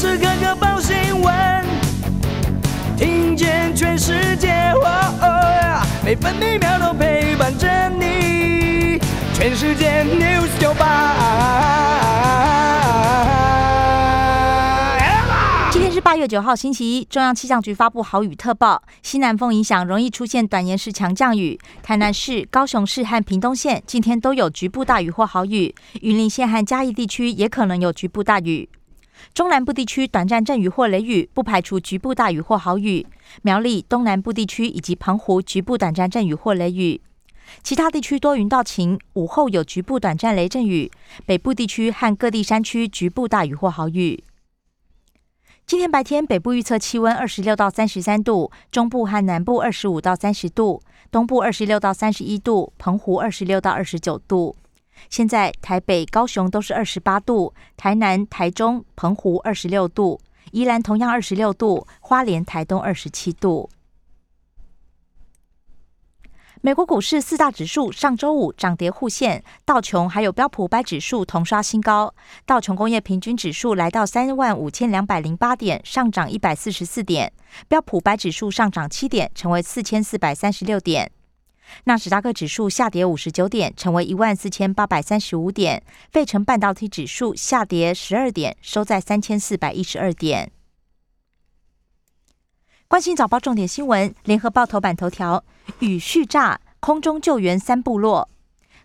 时刻刻报新闻，听见全世界，每分每秒都陪伴着你。全世界 news 九今天是八月九号，星期一。中央气象局发布豪雨特报，西南风影响，容易出现短延时强降雨。台南市、高雄市和屏东县今天都有局部大雨或豪雨，云林县和嘉义地区也可能有局部大雨。中南部地区短暂阵雨或雷雨，不排除局部大雨或豪雨。苗栗东南部地区以及澎湖局部短暂阵雨或雷雨。其他地区多云到晴，午后有局部短暂雷阵雨。北部地区和各地山区局部大雨或豪雨。今天白天，北部预测气温二十六到三十三度，中部和南部二十五到三十度，东部二十六到三十一度，澎湖二十六到二十九度。现在台北、高雄都是二十八度，台南、台中、澎湖二十六度，宜兰同样二十六度，花莲、台东二十七度。美国股市四大指数上周五涨跌互现，道琼还有标普百指数同刷新高。道琼工业平均指数来到三万五千两百零八点，上涨一百四十四点；标普百指数上涨七点，成为四千四百三十六点。纳斯达克指数下跌五十九点，成为一万四千八百三十五点。费城半导体指数下跌十二点，收在三千四百一十二点。关心早报重点新闻，联合报头版头条：雨续炸，空中救援三部落；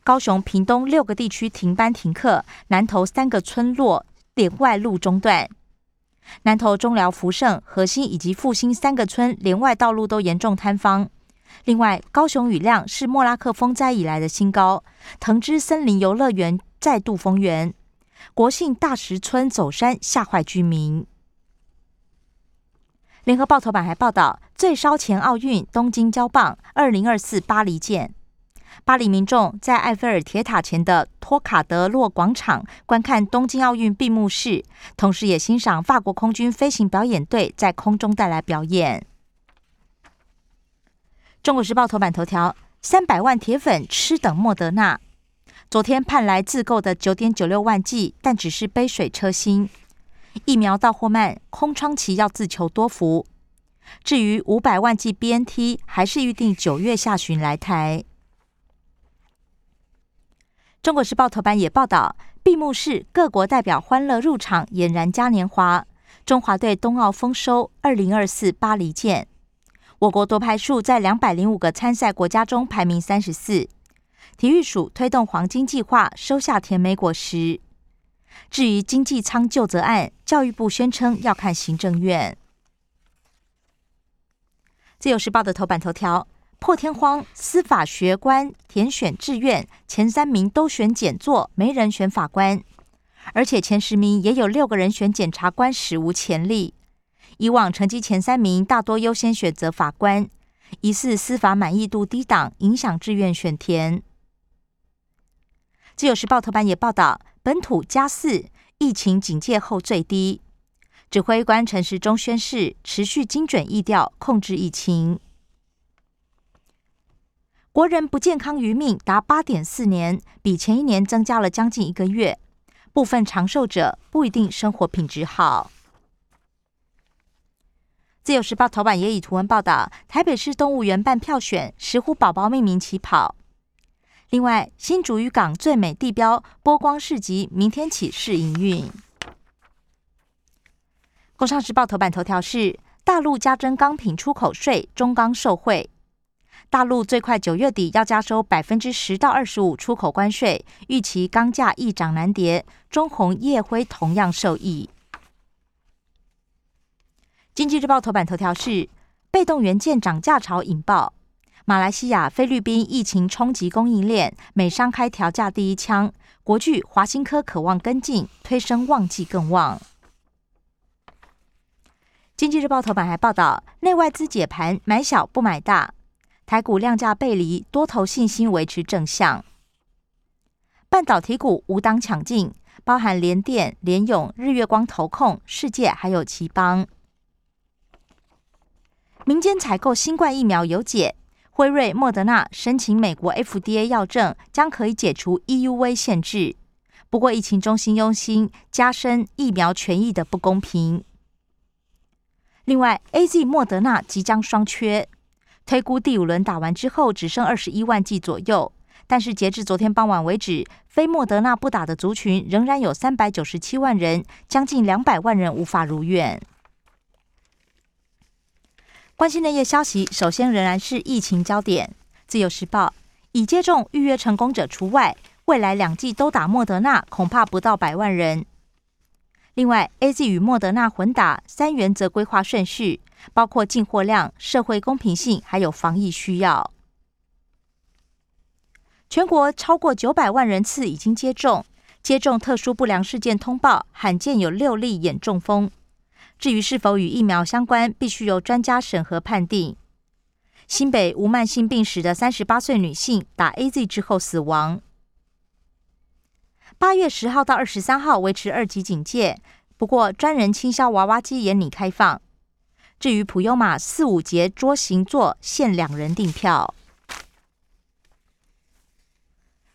高雄、屏东六个地区停班停课，南投三个村落连外路中断。南投中寮、福盛、核心以及复兴三个村连外道路都严重坍方。另外，高雄雨量是莫拉克风灾以来的新高，藤枝森林游乐园再度封园，国姓大石村走山吓坏居民。联合报头版还报道，最烧前奥运东京交棒，二零二四巴黎见。巴黎民众在埃菲尔铁塔前的托卡德洛广场观看东京奥运闭幕式，同时也欣赏法国空军飞行表演队在空中带来表演。中国时报头版头条：三百万铁粉吃等莫德纳，昨天盼来自购的九点九六万剂，但只是杯水车薪。疫苗到货慢，空窗期要自求多福。至于五百万剂 BNT，还是预定九月下旬来台。中国时报头版也报道，闭幕式各国代表欢乐入场，俨然嘉年华。中华队冬奥丰收，二零二四巴黎见。我国夺牌数在两百零五个参赛国家中排名三十四。体育署推动黄金计划，收下甜美果实。至于经济舱就责案，教育部宣称要看行政院。自由时报的头版头条：破天荒，司法学官填选志愿前三名都选检座，没人选法官，而且前十名也有六个人选检察官，史无前例。以往成绩前三名大多优先选择法官，疑似司法满意度低档，影响志愿选填。自由时报头版也报道。本土加四，疫情警戒后最低。指挥官陈时中宣誓，持续精准疫调，控制疫情。国人不健康余命达八点四年，比前一年增加了将近一个月。部分长寿者不一定生活品质好。自由时报头版也以图文报道：台北市动物园办票选石虎宝宝命名起跑。另外，新竹渔港最美地标波光市集明天起试营运。工商时报头版头条是：大陆加征钢品出口税，中钢受惠。大陆最快九月底要加收百分之十到二十五出口关税，预期钢价易涨难跌。中红、叶辉同样受益。经济日报头版头条是：被动元件涨价潮引爆。马来西亚、菲律宾疫情冲击供应链，美商开调价第一枪。国巨、华新科渴望跟进，推升旺季更旺。经济日报头版还报道，内外资解盘买小不买大，台股量价背离，多头信心维持正向。半导体股无档抢进，包含联电、联咏、日月光、投控、世界还有奇邦。民间采购新冠疫苗有解。辉瑞、莫德纳申请美国 FDA 药证，将可以解除 EUV 限制。不过疫情中心忧心加深疫苗权益的不公平。另外，A Z、莫德纳即将双缺，推估第五轮打完之后只剩二十一万剂左右。但是截至昨天傍晚为止，非莫德纳不打的族群仍然有三百九十七万人，将近两百万人无法如愿。关心内业消息，首先仍然是疫情焦点。自由时报已接种预约成功者除外，未来两季都打莫德纳，恐怕不到百万人。另外，A Z 与莫德纳混打三原则规划顺序，包括进货量、社会公平性，还有防疫需要。全国超过九百万人次已经接种，接种特殊不良事件通报罕见有六例眼中风。至于是否与疫苗相关，必须由专家审核判定。新北无慢性病史的三十八岁女性打 A Z 之后死亡。八月十号到二十三号维持二级警戒，不过专人倾销娃娃机也拟开放。至于普悠玛四五节桌型座限两人订票。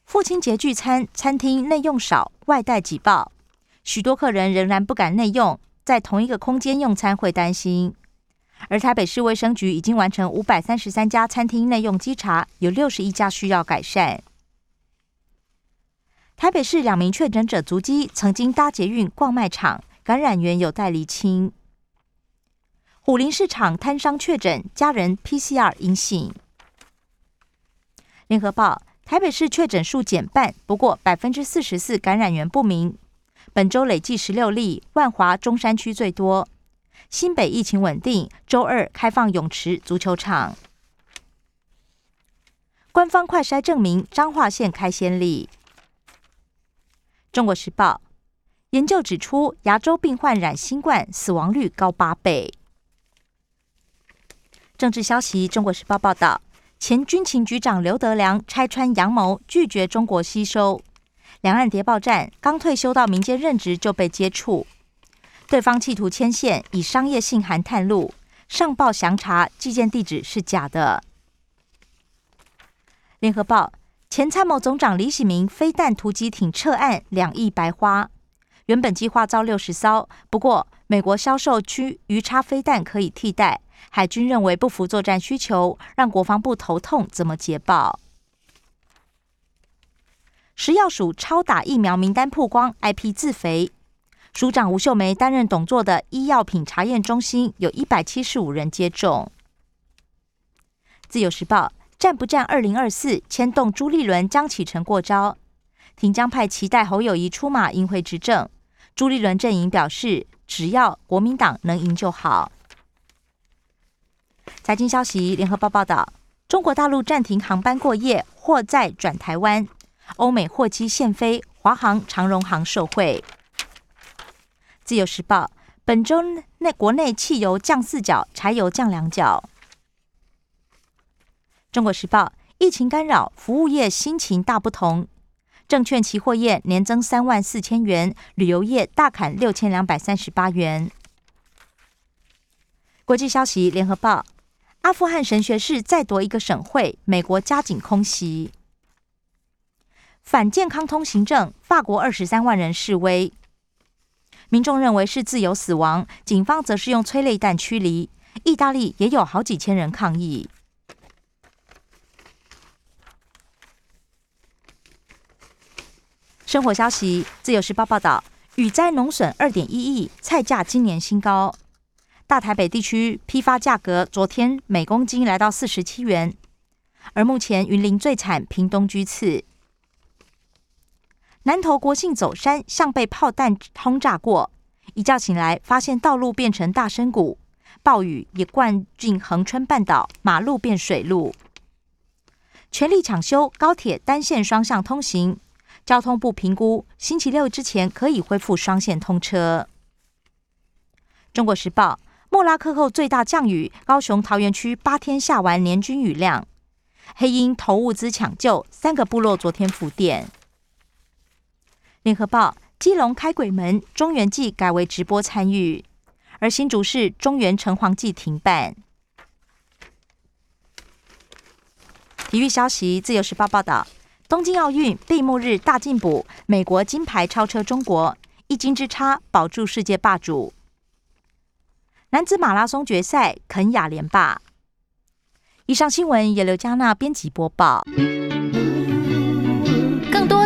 父亲节聚餐，餐厅内用少，外带挤爆，许多客人仍然不敢内用，在同一个空间用餐会担心。而台北市卫生局已经完成五百三十三家餐厅内用稽查，有六十一家需要改善。台北市两名确诊者足迹曾经搭捷运逛卖场，感染源有待厘清。虎林市场摊商确诊，家人 PCR 阴性。联合报：台北市确诊数减半，不过百分之四十四感染源不明。本周累计十六例，万华中山区最多。新北疫情稳定，周二开放泳池、足球场。官方快筛证明彰化县开先例。中国时报研究指出，牙周病患染新冠死亡率高八倍。政治消息，中国时报报道，前军情局长刘德良拆穿阳谋，拒绝中国吸收。两岸谍报站，刚退休到民间任职就被接触，对方企图牵线，以商业信函探路，上报详查，寄件地址是假的。联合报。前参谋总长李喜明飞弹突击艇撤案，两亿白花。原本计划造六十艘，不过美国销售区鱼叉飞弹可以替代，海军认为不符作战需求，让国防部头痛，怎么捷报？食药署超打疫苗名单曝光，IP 自肥。署长吴秀梅担任董座的医药品查验中心，有一百七十五人接种。自由时报。战不战？二零二四牵动朱立伦将启程过招，挺江派期待侯友谊出马赢回执政。朱立伦阵营表示，只要国民党能赢就好。财经消息，联合报报道，中国大陆暂停航班过夜，或再转台湾。欧美货机现飞，华航、长荣航受惠。自由时报，本周内国内汽油降四角，柴油降两角。中国时报：疫情干扰，服务业心情大不同。证券期货业年增三万四千元，旅游业大砍六千两百三十八元。国际消息：联合报：阿富汗神学士再夺一个省会，美国加紧空袭。反健康通行证，法国二十三万人示威，民众认为是自由死亡，警方则是用催泪弹驱离。意大利也有好几千人抗议。生活消息，自由时报报道，雨灾农损二点一亿，菜价今年新高。大台北地区批发价格昨天每公斤来到四十七元，而目前云林最惨，屏东居次。南投国庆走山像被炮弹轰炸过，一觉醒来发现道路变成大深谷，暴雨也灌进恒春半岛，马路变水路。全力抢修高铁单线双向通行。交通部评估，星期六之前可以恢复双线通车。中国时报：莫拉克后最大降雨，高雄桃园区八天下完年均雨量。黑鹰投物资抢救，三个部落昨天复电。联合报：基隆开鬼门，中原祭改为直播参与，而新竹市中原城隍祭停办。体育消息：自由时报报道。东京奥运闭幕日大进补，美国金牌超车中国，一金之差保住世界霸主。男子马拉松决赛，肯雅连霸。以上新闻由刘嘉娜编辑播报。